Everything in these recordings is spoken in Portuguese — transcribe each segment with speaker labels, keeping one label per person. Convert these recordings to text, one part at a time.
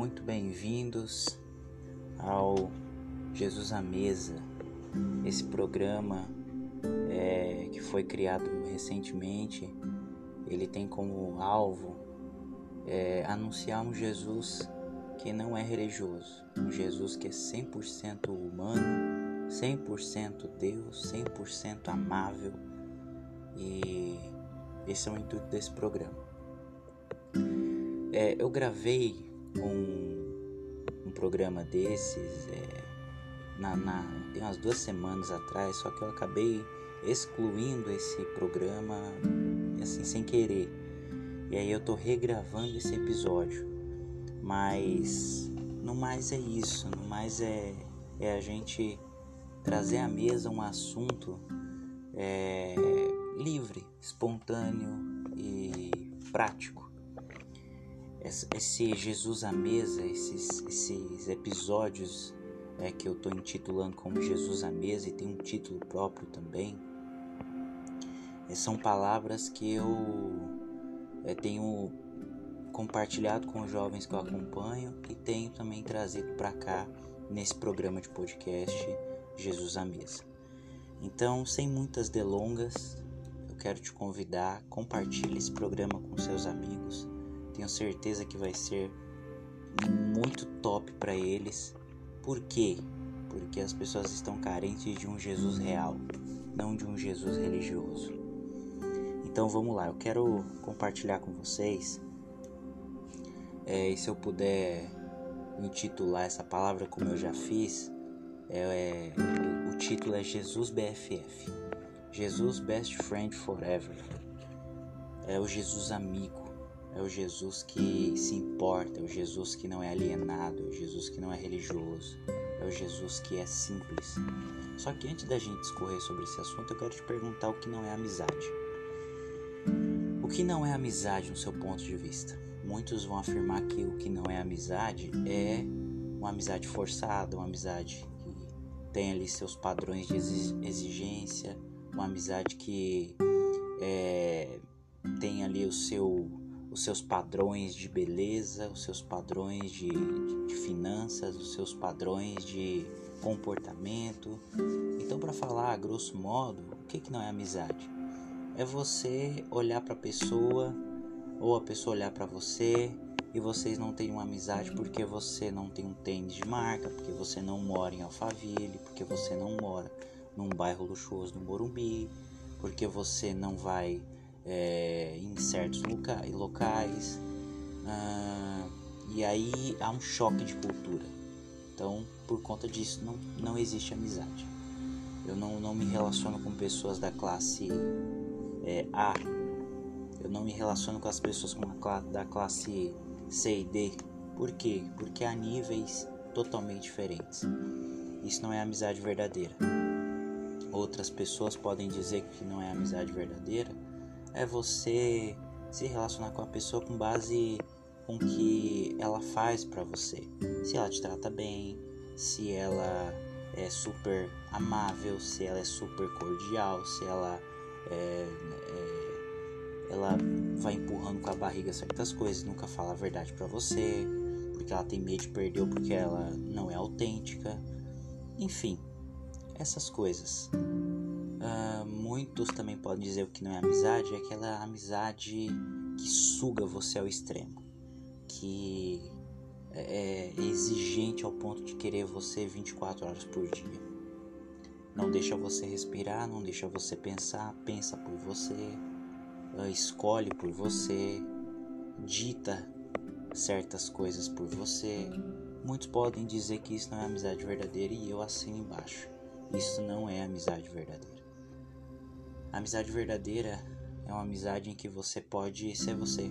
Speaker 1: muito bem-vindos ao Jesus à Mesa, esse programa é, que foi criado recentemente. Ele tem como alvo é, anunciar um Jesus que não é religioso, um Jesus que é 100% humano, 100% Deus, 100% amável e esse é o intuito desse programa. É, eu gravei um, um programa desses é, na, na, tem umas duas semanas atrás, só que eu acabei excluindo esse programa assim sem querer. E aí eu tô regravando esse episódio. Mas no mais é isso, no mais é, é a gente trazer à mesa um assunto é, livre, espontâneo e prático. Esse Jesus à mesa, esses, esses episódios é, que eu estou intitulando como Jesus à mesa e tem um título próprio também, é, são palavras que eu é, tenho compartilhado com os jovens que eu acompanho e tenho também trazido para cá nesse programa de podcast Jesus à mesa. Então, sem muitas delongas, quero te convidar, compartilhe esse programa com seus amigos. Tenho certeza que vai ser muito top para eles. Por quê? Porque as pessoas estão carentes de um Jesus real, não de um Jesus religioso. Então vamos lá, eu quero compartilhar com vocês. É, e se eu puder intitular essa palavra como eu já fiz, é, é, o título é Jesus BFF. Jesus Best Friend Forever. É o Jesus amigo, é o Jesus que se importa, é o Jesus que não é alienado, é o Jesus que não é religioso, é o Jesus que é simples. Só que antes da gente discorrer sobre esse assunto, eu quero te perguntar o que não é amizade. O que não é amizade no seu ponto de vista? Muitos vão afirmar que o que não é amizade é uma amizade forçada, uma amizade que tem ali seus padrões de exigência, uma amizade que é, tem ali o seu, os seus padrões de beleza, os seus padrões de, de finanças, os seus padrões de comportamento. Então, para falar a grosso modo, o que, que não é amizade? É você olhar para a pessoa ou a pessoa olhar para você e vocês não têm uma amizade porque você não tem um tênis de marca, porque você não mora em Alphaville, porque você não mora num bairro luxuoso do Morumbi, porque você não vai é, em certos loca locais. Ah, e aí há um choque de cultura. Então, por conta disso, não, não existe amizade. Eu não, não me relaciono com pessoas da classe é, A. Eu não me relaciono com as pessoas com a, da classe C e D. Por quê? Porque há níveis totalmente diferentes. Isso não é amizade verdadeira outras pessoas podem dizer que não é amizade verdadeira é você se relacionar com a pessoa com base com que ela faz para você. Se ela te trata bem, se ela é super amável, se ela é super cordial, se ela é, é, ela vai empurrando com a barriga certas coisas, nunca fala a verdade para você, porque ela tem medo de perder ou porque ela não é autêntica. Enfim, essas coisas. Uh, muitos também podem dizer que não é amizade, é aquela amizade que suga você ao extremo, que é, é exigente ao ponto de querer você 24 horas por dia. Não deixa você respirar, não deixa você pensar, pensa por você, uh, escolhe por você, dita certas coisas por você. Muitos podem dizer que isso não é amizade verdadeira e eu assino embaixo. Isso não é amizade verdadeira. Amizade verdadeira é uma amizade em que você pode ser você.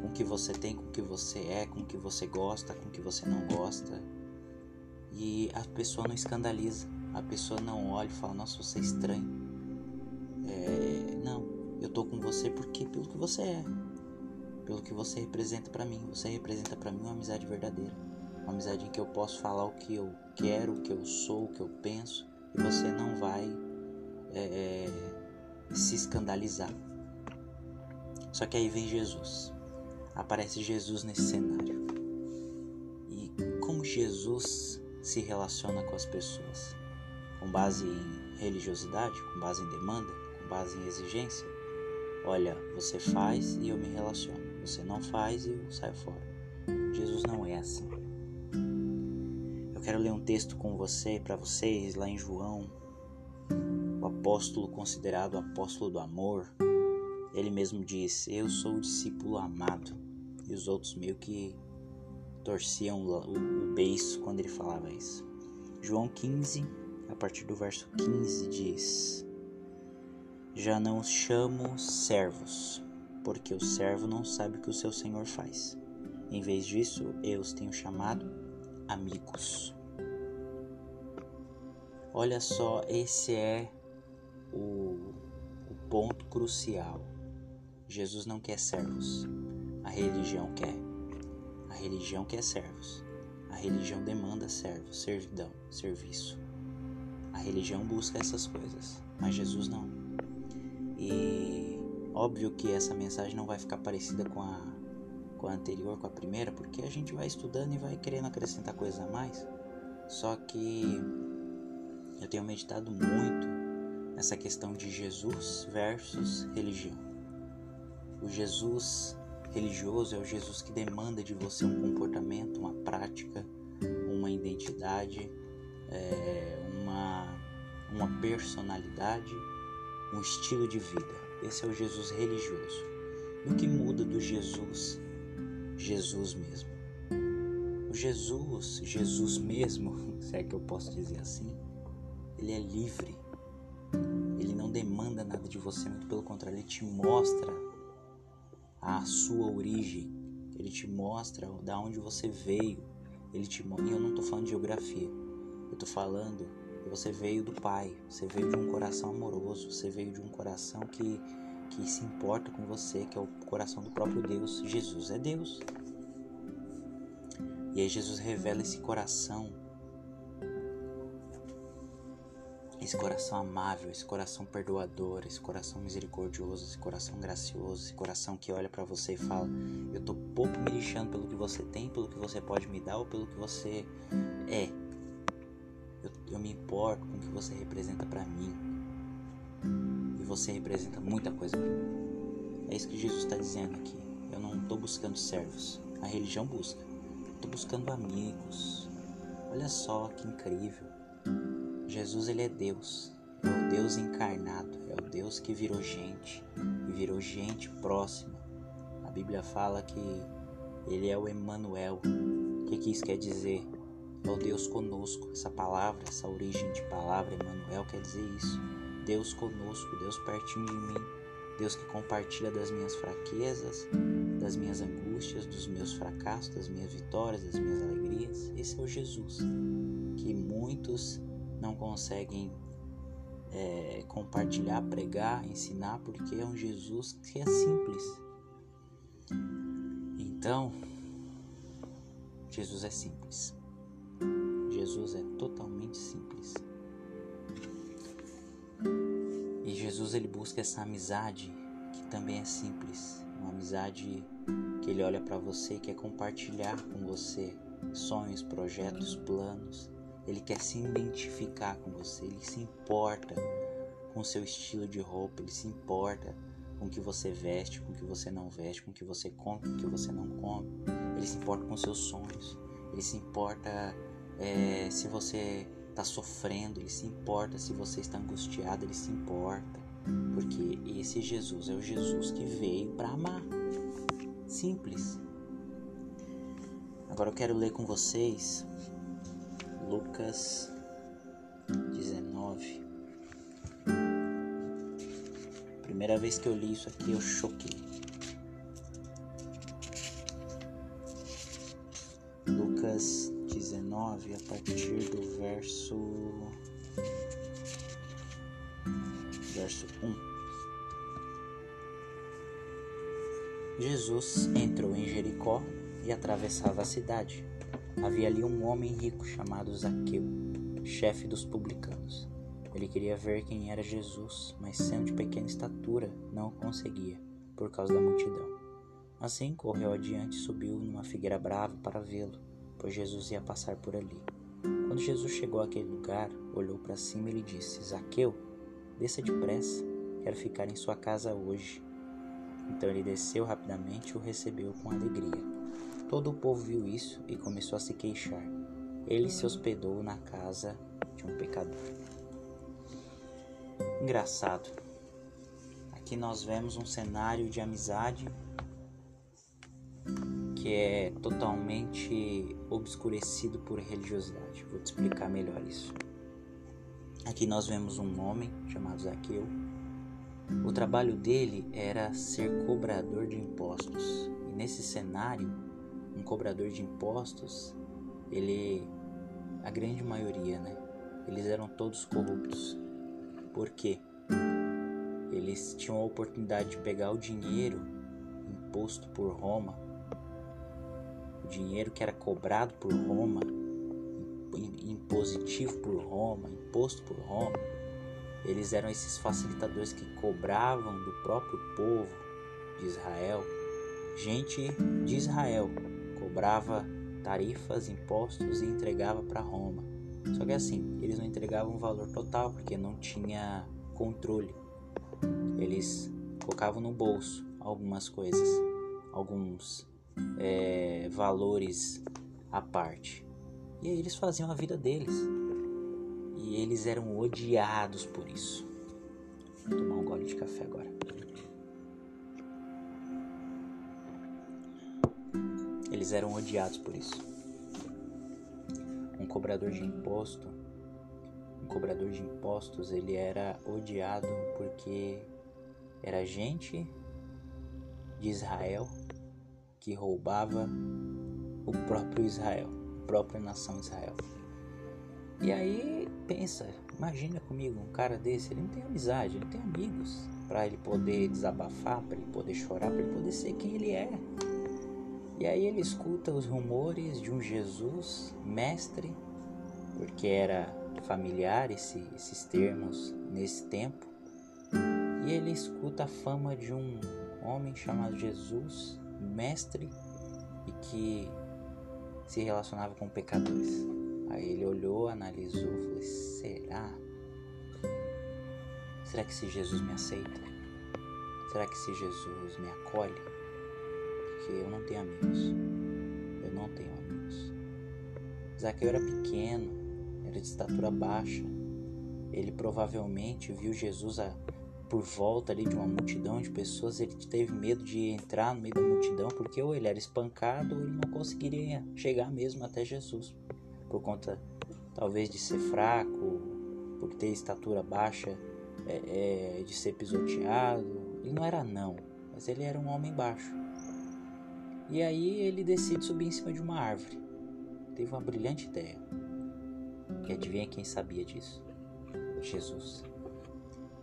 Speaker 1: Com o que você tem, com o que você é, com o que você gosta, com o que você não gosta. E a pessoa não escandaliza. A pessoa não olha e fala, nossa, você é estranho. É, não, eu tô com você porque pelo que você é. Pelo que você representa para mim. Você representa para mim uma amizade verdadeira. Uma amizade em que eu posso falar o que eu quero, o que eu sou, o que eu penso, e você não vai é, é, se escandalizar. Só que aí vem Jesus. Aparece Jesus nesse cenário. Jesus se relaciona com as pessoas? Com base em religiosidade, com base em demanda, com base em exigência? Olha, você faz e eu me relaciono. Você não faz e eu saio fora. Jesus não é assim. Eu quero ler um texto com você, para vocês, lá em João, o apóstolo considerado apóstolo do amor. Ele mesmo diz: Eu sou o discípulo amado. E os outros meio que torciam o beiço quando ele falava isso. João 15, a partir do verso 15, diz: Já não os chamo servos, porque o servo não sabe o que o seu senhor faz. Em vez disso, eu os tenho chamado amigos. Olha só, esse é o, o ponto crucial. Jesus não quer servos, a religião quer. A religião quer servos. A religião demanda servos, servidão, serviço. A religião busca essas coisas, mas Jesus não. E óbvio que essa mensagem não vai ficar parecida com a, com a anterior, com a primeira, porque a gente vai estudando e vai querendo acrescentar coisas a mais. Só que eu tenho meditado muito nessa questão de Jesus versus religião. O Jesus religioso é o Jesus que demanda de você um comportamento, uma prática, uma identidade, é, uma, uma personalidade, um estilo de vida. Esse é o Jesus religioso. E o que muda do Jesus, Jesus mesmo? O Jesus, Jesus mesmo, se é que eu posso dizer assim, ele é livre. Ele não demanda nada de você, muito pelo contrário, ele te mostra a sua origem, ele te mostra da onde você veio. Ele te e eu não estou falando de geografia. Eu estou falando que você veio do Pai, você veio de um coração amoroso, você veio de um coração que que se importa com você, que é o coração do próprio Deus. Jesus é Deus. E aí Jesus revela esse coração esse coração amável, esse coração perdoador, esse coração misericordioso, esse coração gracioso, esse coração que olha para você e fala: Eu tô pouco me lixando pelo que você tem, pelo que você pode me dar ou pelo que você é. Eu, eu me importo com o que você representa para mim. E você representa muita coisa para mim. É isso que Jesus está dizendo aqui. Eu não estou buscando servos. A religião busca. Estou buscando amigos. Olha só que incrível. Jesus ele é Deus, é o Deus encarnado, é o Deus que virou gente e virou gente próxima. A Bíblia fala que ele é o Emmanuel. O que, que isso quer dizer? É o Deus conosco. Essa palavra, essa origem de palavra Emmanuel quer dizer isso. Deus conosco, Deus pertinho de mim, Deus que compartilha das minhas fraquezas, das minhas angústias, dos meus fracassos, das minhas vitórias, das minhas alegrias. Esse é o Jesus que muitos não conseguem é, compartilhar, pregar, ensinar, porque é um Jesus que é simples. Então, Jesus é simples. Jesus é totalmente simples. E Jesus ele busca essa amizade que também é simples, uma amizade que ele olha para você quer compartilhar com você sonhos, projetos, planos ele quer se identificar com você, ele se importa com o seu estilo de roupa, ele se importa com o que você veste, com o que você não veste, com o que você come, com o que você não come. Ele se importa com seus sonhos, ele se importa é, se você está sofrendo, ele se importa se você está angustiado, ele se importa. Porque esse Jesus é o Jesus que veio para amar. Simples. Agora eu quero ler com vocês Lucas 19. Primeira vez que eu li isso aqui, eu choquei. Lucas 19, a partir do verso. Verso 1. Jesus entrou em Jericó e atravessava a cidade. Havia ali um homem rico chamado Zaqueu, chefe dos publicanos. Ele queria ver quem era Jesus, mas sendo de pequena estatura, não conseguia, por causa da multidão. Assim correu adiante e subiu numa figueira brava para vê-lo, pois Jesus ia passar por ali. Quando Jesus chegou àquele lugar, olhou para cima e lhe disse: Zaqueu, desça depressa, quero ficar em sua casa hoje. Então ele desceu rapidamente e o recebeu com alegria. Todo o povo viu isso e começou a se queixar. Ele se hospedou na casa de um pecador. Engraçado. Aqui nós vemos um cenário de amizade que é totalmente obscurecido por religiosidade. Vou te explicar melhor isso. Aqui nós vemos um homem chamado Zaqueu. O trabalho dele era ser cobrador de impostos. E nesse cenário, um cobrador de impostos, ele a grande maioria, né? Eles eram todos corruptos. Por quê? Eles tinham a oportunidade de pegar o dinheiro imposto por Roma o dinheiro que era cobrado por Roma, impositivo por Roma, imposto por Roma, eles eram esses facilitadores que cobravam do próprio povo de Israel, gente de Israel, cobrava tarifas, impostos e entregava para Roma. Só que assim, eles não entregavam o valor total porque não tinha controle. Eles colocavam no bolso algumas coisas, alguns é, valores à parte. E aí eles faziam a vida deles. E eles eram odiados por isso. Vou tomar um gole de café agora. Eles eram odiados por isso. Um cobrador de imposto, um cobrador de impostos, ele era odiado porque era gente de Israel que roubava o próprio Israel, a própria nação Israel. E aí pensa, imagina comigo um cara desse, ele não tem amizade, ele não tem amigos para ele poder desabafar, para ele poder chorar, para ele poder ser quem ele é. E aí ele escuta os rumores de um Jesus mestre, porque era familiar esse, esses termos nesse tempo, e ele escuta a fama de um homem chamado Jesus mestre e que se relacionava com pecadores. Aí ele olhou, analisou, falou: será? Será que esse Jesus me aceita? Será que esse Jesus me acolhe? Porque eu não tenho amigos. Eu não tenho amigos. Zaqueu era pequeno, era de estatura baixa. Ele provavelmente viu Jesus a por volta ali de uma multidão de pessoas, ele teve medo de entrar no meio da multidão, porque ou ele era espancado ou ele não conseguiria chegar mesmo até Jesus, por conta talvez de ser fraco, por ter estatura baixa, é, é, de ser pisoteado. Ele não era não, mas ele era um homem baixo. E aí ele decide subir em cima de uma árvore. Teve uma brilhante ideia. E adivinha quem sabia disso? Jesus.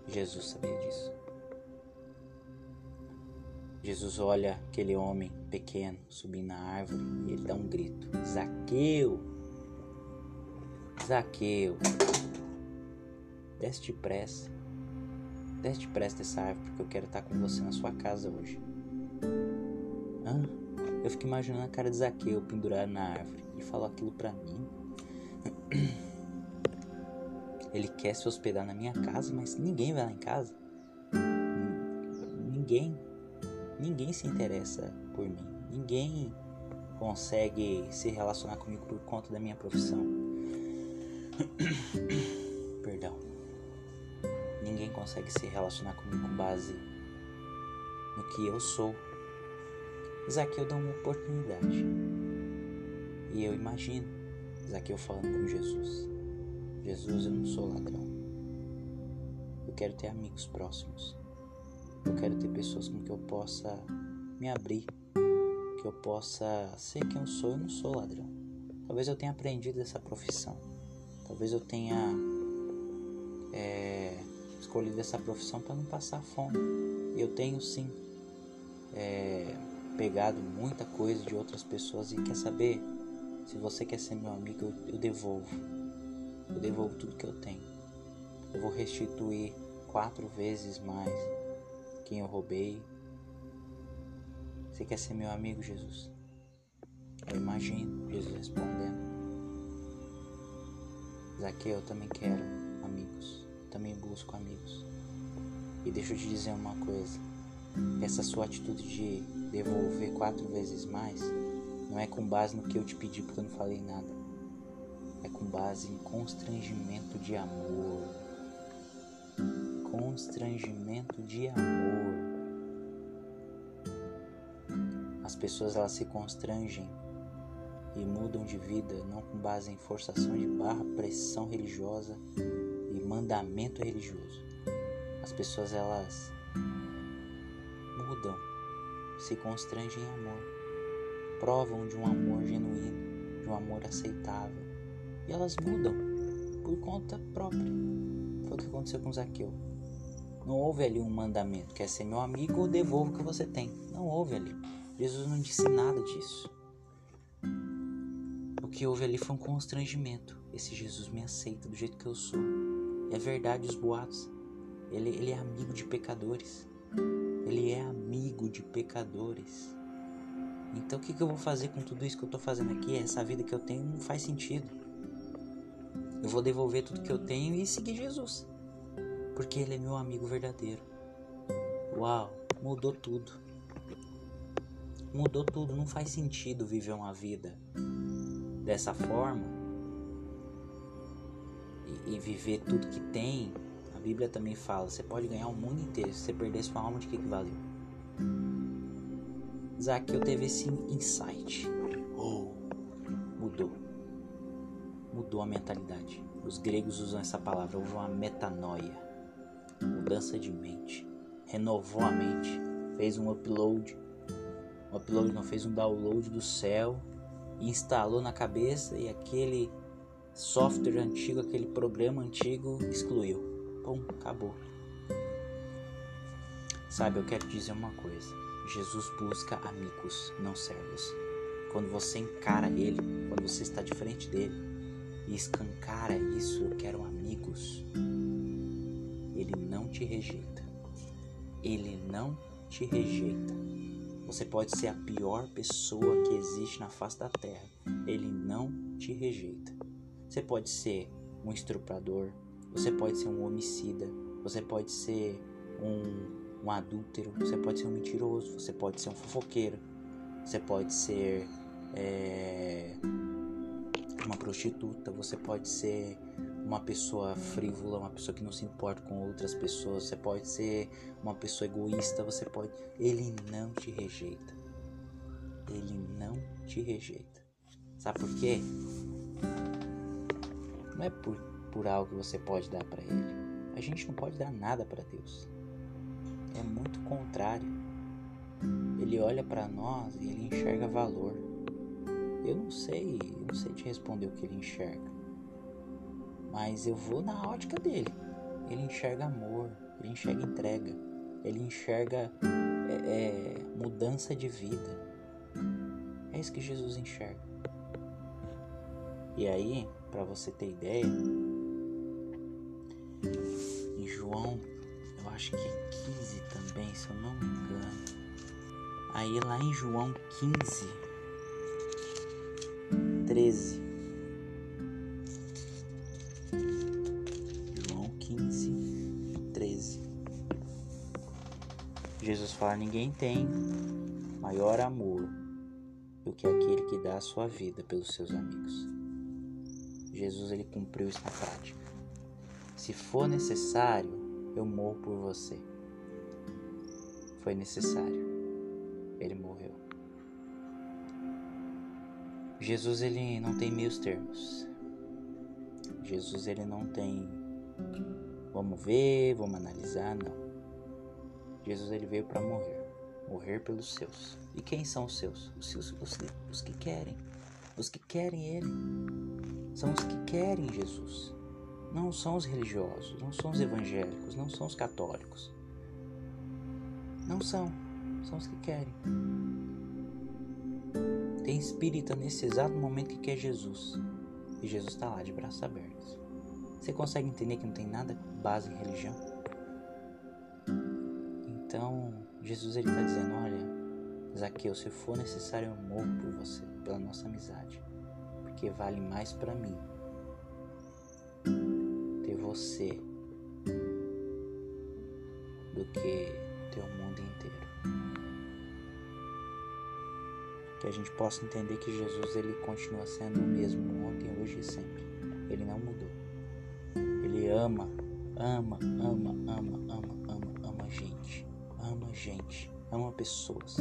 Speaker 1: Jesus sabia disso. Jesus olha aquele homem pequeno subindo na árvore e ele dá um grito: Zaqueu! Zaqueu! Desce depressa. Desce depressa dessa árvore porque eu quero estar com você na sua casa hoje. Hã? Eu fico imaginando a cara de Zaqueu pendurado na árvore e falou aquilo pra mim. Ele quer se hospedar na minha casa, mas ninguém vai lá em casa. Ninguém. Ninguém se interessa por mim. Ninguém consegue se relacionar comigo por conta da minha profissão. Perdão. Ninguém consegue se relacionar comigo com base no que eu sou. Zaqueu dá uma oportunidade. E eu imagino Zaqueu falando com Jesus. Jesus, eu não sou ladrão. Eu quero ter amigos próximos. Eu quero ter pessoas com que eu possa me abrir, que eu possa ser quem eu sou. Eu não sou ladrão. Talvez eu tenha aprendido essa profissão. Talvez eu tenha é, escolhido essa profissão para não passar fome. Eu tenho sim é, pegado muita coisa de outras pessoas e quer saber? Se você quer ser meu amigo, eu, eu devolvo eu devolvo tudo que eu tenho. Eu vou restituir quatro vezes mais quem eu roubei. Você quer ser meu amigo, Jesus? Eu imagino Jesus respondendo. Zaqueu, eu também quero amigos. Também busco amigos. E deixa eu te dizer uma coisa. Essa sua atitude de devolver quatro vezes mais não é com base no que eu te pedi porque eu não falei nada. É com base em constrangimento de amor. Constrangimento de amor. As pessoas elas se constrangem e mudam de vida não com base em forçação de barra, pressão religiosa e mandamento religioso. As pessoas elas se constrangem em amor, provam de um amor genuíno, de um amor aceitável e elas mudam por conta própria. Foi o que aconteceu com Zaqueu. Não houve ali um mandamento, quer ser meu amigo ou devolvo o que você tem. Não houve ali. Jesus não disse nada disso. O que houve ali foi um constrangimento. Esse Jesus me aceita do jeito que eu sou. É verdade os boatos. Ele, ele é amigo de pecadores. Ele é amigo de pecadores. Então o que, que eu vou fazer com tudo isso que eu estou fazendo aqui? Essa vida que eu tenho não faz sentido. Eu vou devolver tudo que eu tenho e seguir Jesus. Porque ele é meu amigo verdadeiro. Uau, mudou tudo. Mudou tudo. Não faz sentido viver uma vida dessa forma e, e viver tudo que tem Bíblia também fala: você pode ganhar o mundo inteiro. Se você perder sua alma, de que, que valeu? Zaqueu teve esse insight. Oh, mudou. Mudou a mentalidade. Os gregos usam essa palavra, houve uma metanoia. Mudança de mente. Renovou a mente. Fez um upload. Um upload não fez um download do céu. Instalou na cabeça e aquele software antigo, aquele programa antigo excluiu. Pum, acabou. Sabe, eu quero dizer uma coisa. Jesus busca amigos, não servos. Quando você encara Ele, quando você está de frente dele e escancara isso, eu quero amigos. Ele não te rejeita. Ele não te rejeita. Você pode ser a pior pessoa que existe na face da terra. Ele não te rejeita. Você pode ser um estuprador, você pode ser um homicida, você pode ser um, um adúltero, você pode ser um mentiroso, você pode ser um fofoqueiro, você pode ser é, uma prostituta, você pode ser uma pessoa frívola, uma pessoa que não se importa com outras pessoas, você pode ser uma pessoa egoísta, você pode. Ele não te rejeita. Ele não te rejeita. Sabe por quê? Não é por por algo que você pode dar para Ele. A gente não pode dar nada para Deus. É muito contrário. Ele olha para nós e ele enxerga valor. Eu não sei, eu não sei te responder o que ele enxerga. Mas eu vou na ótica dele. Ele enxerga amor, ele enxerga entrega, ele enxerga é, é, mudança de vida. É isso que Jesus enxerga. E aí, para você ter ideia, João, eu acho que é 15 também, se eu não me engano. Aí lá em João 15, 13. João 15, 13. Jesus fala: Ninguém tem maior amor do que aquele que dá a sua vida pelos seus amigos. Jesus ele cumpriu isso na prática. Se for necessário, eu morro por você. Foi necessário. Ele morreu. Jesus ele não tem meios termos. Jesus ele não tem vamos ver, vamos analisar, não. Jesus ele veio para morrer, morrer pelos seus. E quem são os seus? Os, seus, os, os que querem, os que querem ele. São os que querem Jesus não são os religiosos, não são os evangélicos, não são os católicos. Não são, são os que querem. Tem espírita nesse exato momento que quer Jesus. E Jesus está lá de braços abertos. Você consegue entender que não tem nada base em religião? Então, Jesus ele está dizendo: Olha, Zaqueu, se for necessário, eu morro por você, pela nossa amizade, porque vale mais para mim você do que ter o mundo inteiro. Que a gente possa entender que Jesus ele continua sendo o mesmo ontem, hoje e sempre. Ele não mudou. Ele ama, ama, ama, ama, ama, ama, ama gente. Ama gente, ama pessoas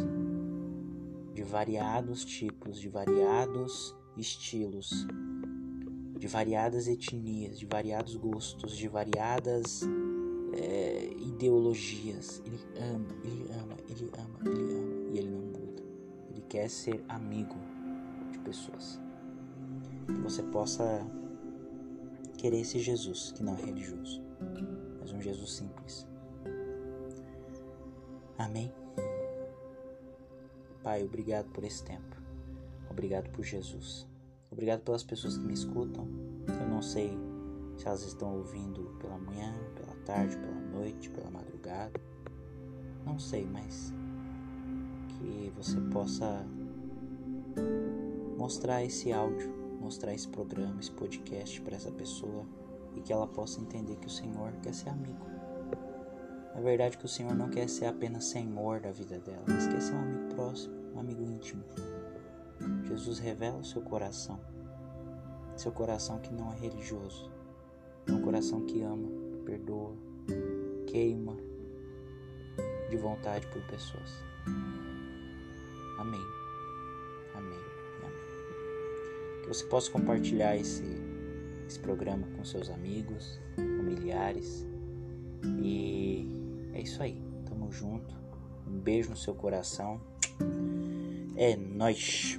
Speaker 1: de variados tipos, de variados estilos, de variadas etnias, de variados gostos, de variadas é, ideologias. Ele ama, ele ama, ele ama, ele ama e ele não muda. Ele quer ser amigo de pessoas. Que você possa querer esse Jesus que não é religioso, mas um Jesus simples. Amém? Pai, obrigado por esse tempo. Obrigado por Jesus. Obrigado pelas pessoas que me escutam. Eu não sei se elas estão ouvindo pela manhã, pela tarde, pela noite, pela madrugada. Não sei, mas que você possa mostrar esse áudio, mostrar esse programa, esse podcast para essa pessoa e que ela possa entender que o Senhor quer ser amigo. É verdade que o Senhor não quer ser apenas Senhor da vida dela, mas quer ser um amigo próximo, um amigo íntimo. Jesus revela o seu coração, seu coração que não é religioso, é um coração que ama, perdoa, queima de vontade por pessoas. Amém. Amém. Amém. Que você possa compartilhar esse, esse programa com seus amigos, familiares e é isso aí. Tamo junto. Um beijo no seu coração. É nóis.